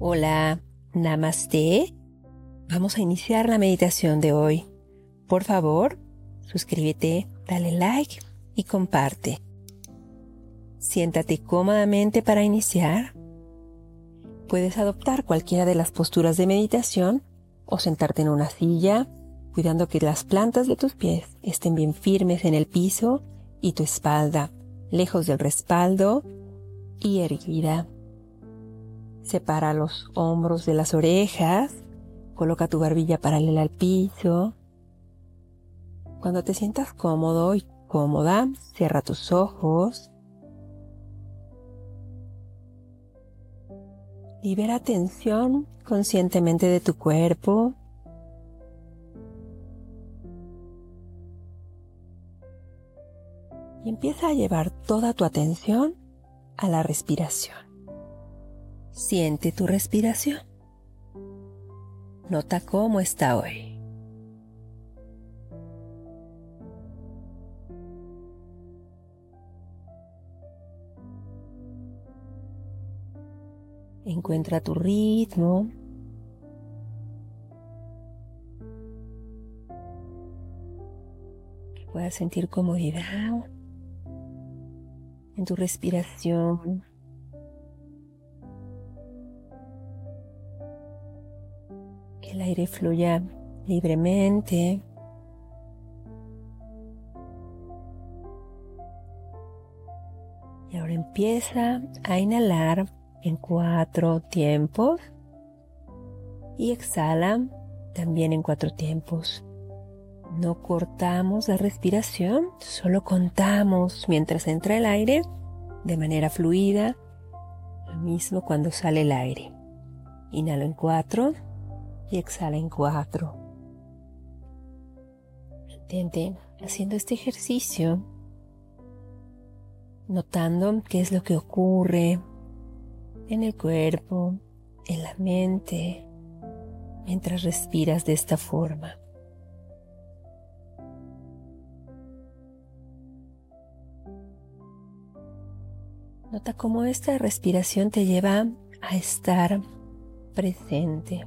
Hola, Namaste. Vamos a iniciar la meditación de hoy. Por favor, suscríbete, dale like y comparte. Siéntate cómodamente para iniciar. Puedes adoptar cualquiera de las posturas de meditación o sentarte en una silla, cuidando que las plantas de tus pies estén bien firmes en el piso y tu espalda lejos del respaldo y erguida. Separa los hombros de las orejas, coloca tu barbilla paralela al piso. Cuando te sientas cómodo y cómoda, cierra tus ojos. Libera tensión conscientemente de tu cuerpo. Y empieza a llevar toda tu atención a la respiración. Siente tu respiración. Nota cómo está hoy. Encuentra tu ritmo. Que puedas sentir comodidad en tu respiración. El aire fluya libremente. Y ahora empieza a inhalar en cuatro tiempos y exhala también en cuatro tiempos. No cortamos la respiración, solo contamos mientras entra el aire de manera fluida, lo mismo cuando sale el aire. Inhalo en cuatro y exhala en cuatro. Mantente haciendo este ejercicio, notando qué es lo que ocurre en el cuerpo, en la mente, mientras respiras de esta forma. Nota cómo esta respiración te lleva a estar presente.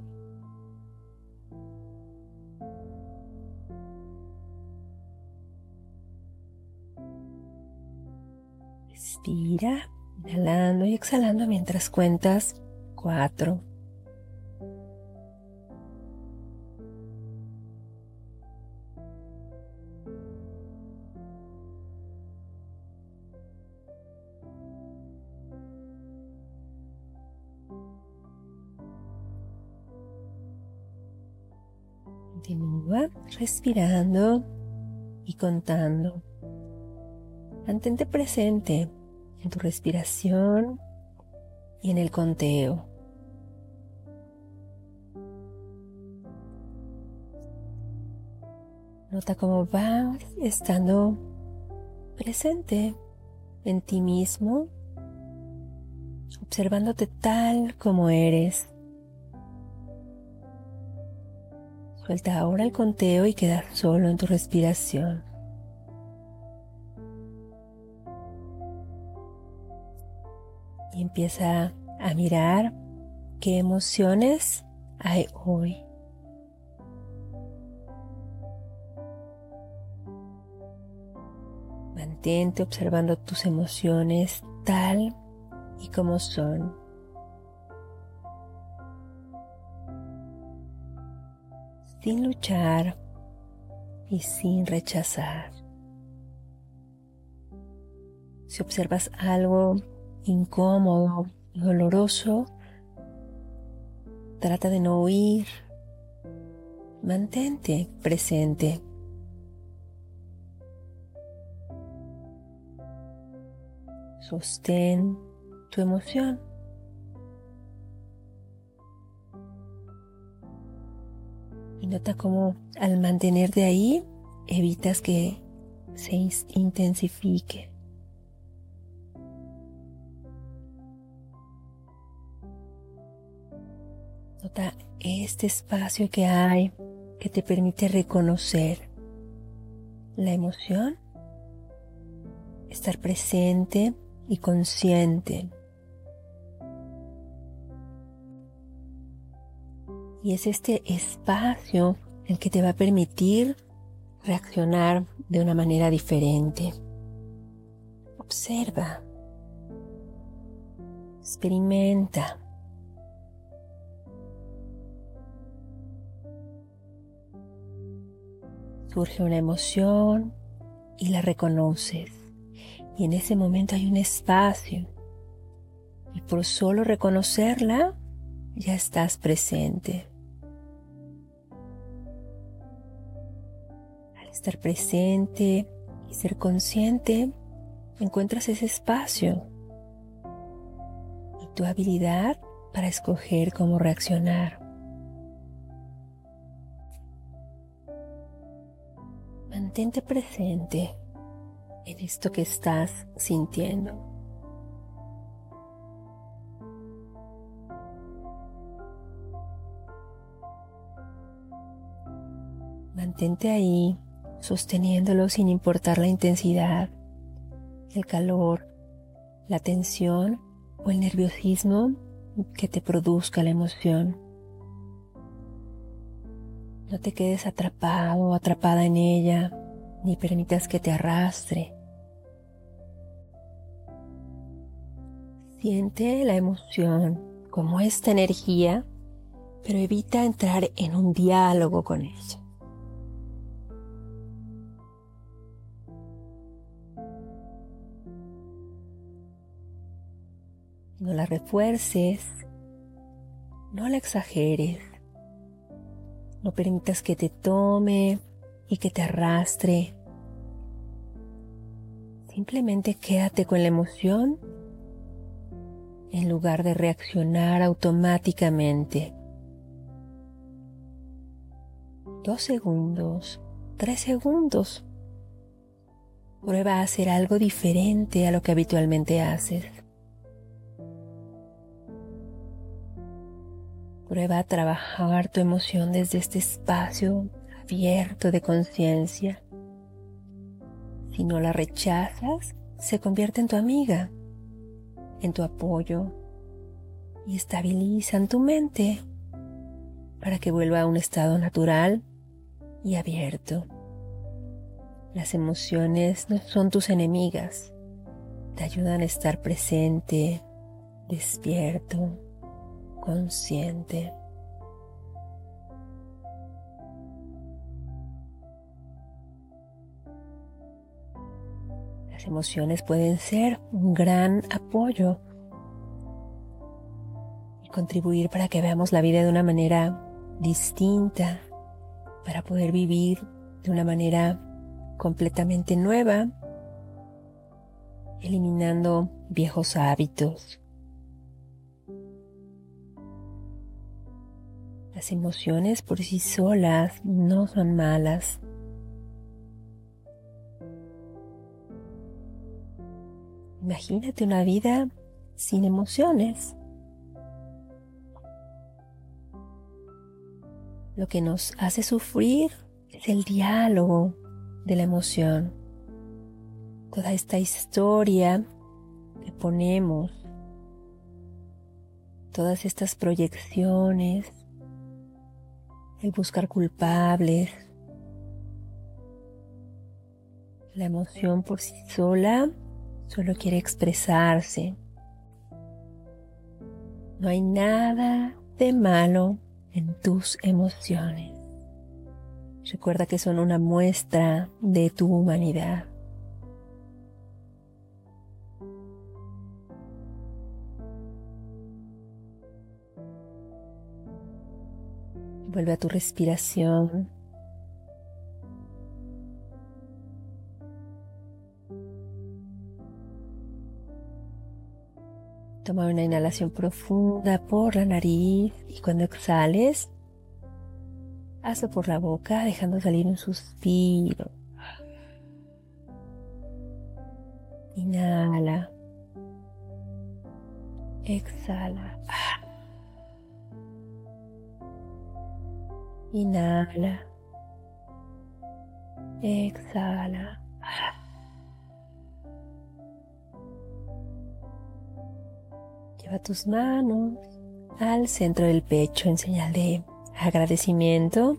Respira, inhalando y exhalando mientras cuentas cuatro. Continúa respirando y contando. Mantente presente en tu respiración y en el conteo. Nota cómo vas estando presente en ti mismo, observándote tal como eres. Suelta ahora el conteo y queda solo en tu respiración. Y empieza a mirar qué emociones hay hoy. Mantente observando tus emociones tal y como son. Sin luchar y sin rechazar. Si observas algo incómodo doloroso, trata de no huir. Mantente presente. Sostén tu emoción. Y nota cómo al mantenerte ahí evitas que se intensifique. Nota este espacio que hay que te permite reconocer la emoción, estar presente y consciente. Y es este espacio el que te va a permitir reaccionar de una manera diferente. Observa. Experimenta. Surge una emoción y la reconoces. Y en ese momento hay un espacio. Y por solo reconocerla, ya estás presente. Al estar presente y ser consciente, encuentras ese espacio y tu habilidad para escoger cómo reaccionar. Mantente presente en esto que estás sintiendo. Mantente ahí, sosteniéndolo sin importar la intensidad, el calor, la tensión o el nerviosismo que te produzca la emoción. No te quedes atrapado o atrapada en ella, ni permitas que te arrastre. Siente la emoción como esta energía, pero evita entrar en un diálogo con ella. No la refuerces, no la exageres, no permitas que te tome y que te arrastre. Simplemente quédate con la emoción en lugar de reaccionar automáticamente. Dos segundos, tres segundos. Prueba a hacer algo diferente a lo que habitualmente haces. Prueba a trabajar tu emoción desde este espacio abierto de conciencia. Si no la rechazas, se convierte en tu amiga, en tu apoyo y estabiliza tu mente para que vuelva a un estado natural y abierto. Las emociones no son tus enemigas, te ayudan a estar presente, despierto consciente. Las emociones pueden ser un gran apoyo y contribuir para que veamos la vida de una manera distinta, para poder vivir de una manera completamente nueva, eliminando viejos hábitos, Las emociones por sí solas no son malas. Imagínate una vida sin emociones. Lo que nos hace sufrir es el diálogo de la emoción. Toda esta historia que ponemos, todas estas proyecciones, el buscar culpables. La emoción por sí sola solo quiere expresarse. No hay nada de malo en tus emociones. Recuerda que son una muestra de tu humanidad. Vuelve a tu respiración. Toma una inhalación profunda por la nariz y cuando exhales, hazlo por la boca dejando salir un suspiro. Inhala. Exhala. Inhala. Exhala. Lleva tus manos al centro del pecho en señal de agradecimiento.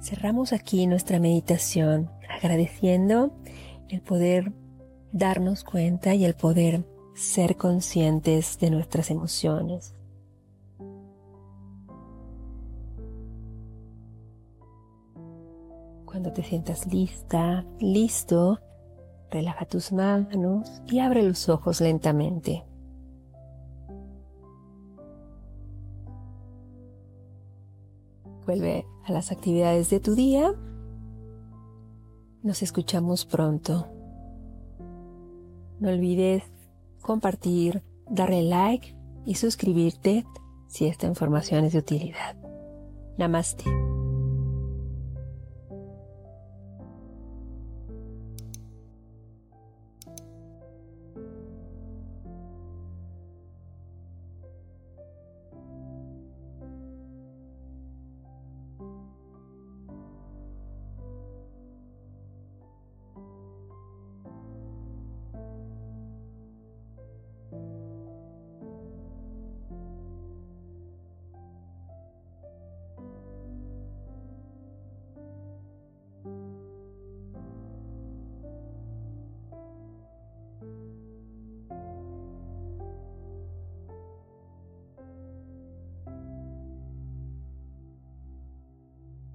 Cerramos aquí nuestra meditación agradeciendo el poder darnos cuenta y el poder ser conscientes de nuestras emociones. Cuando te sientas lista, listo, relaja tus manos y abre los ojos lentamente. Vuelve a las actividades de tu día. Nos escuchamos pronto. No olvides compartir, darle like y suscribirte si esta información es de utilidad. Namaste.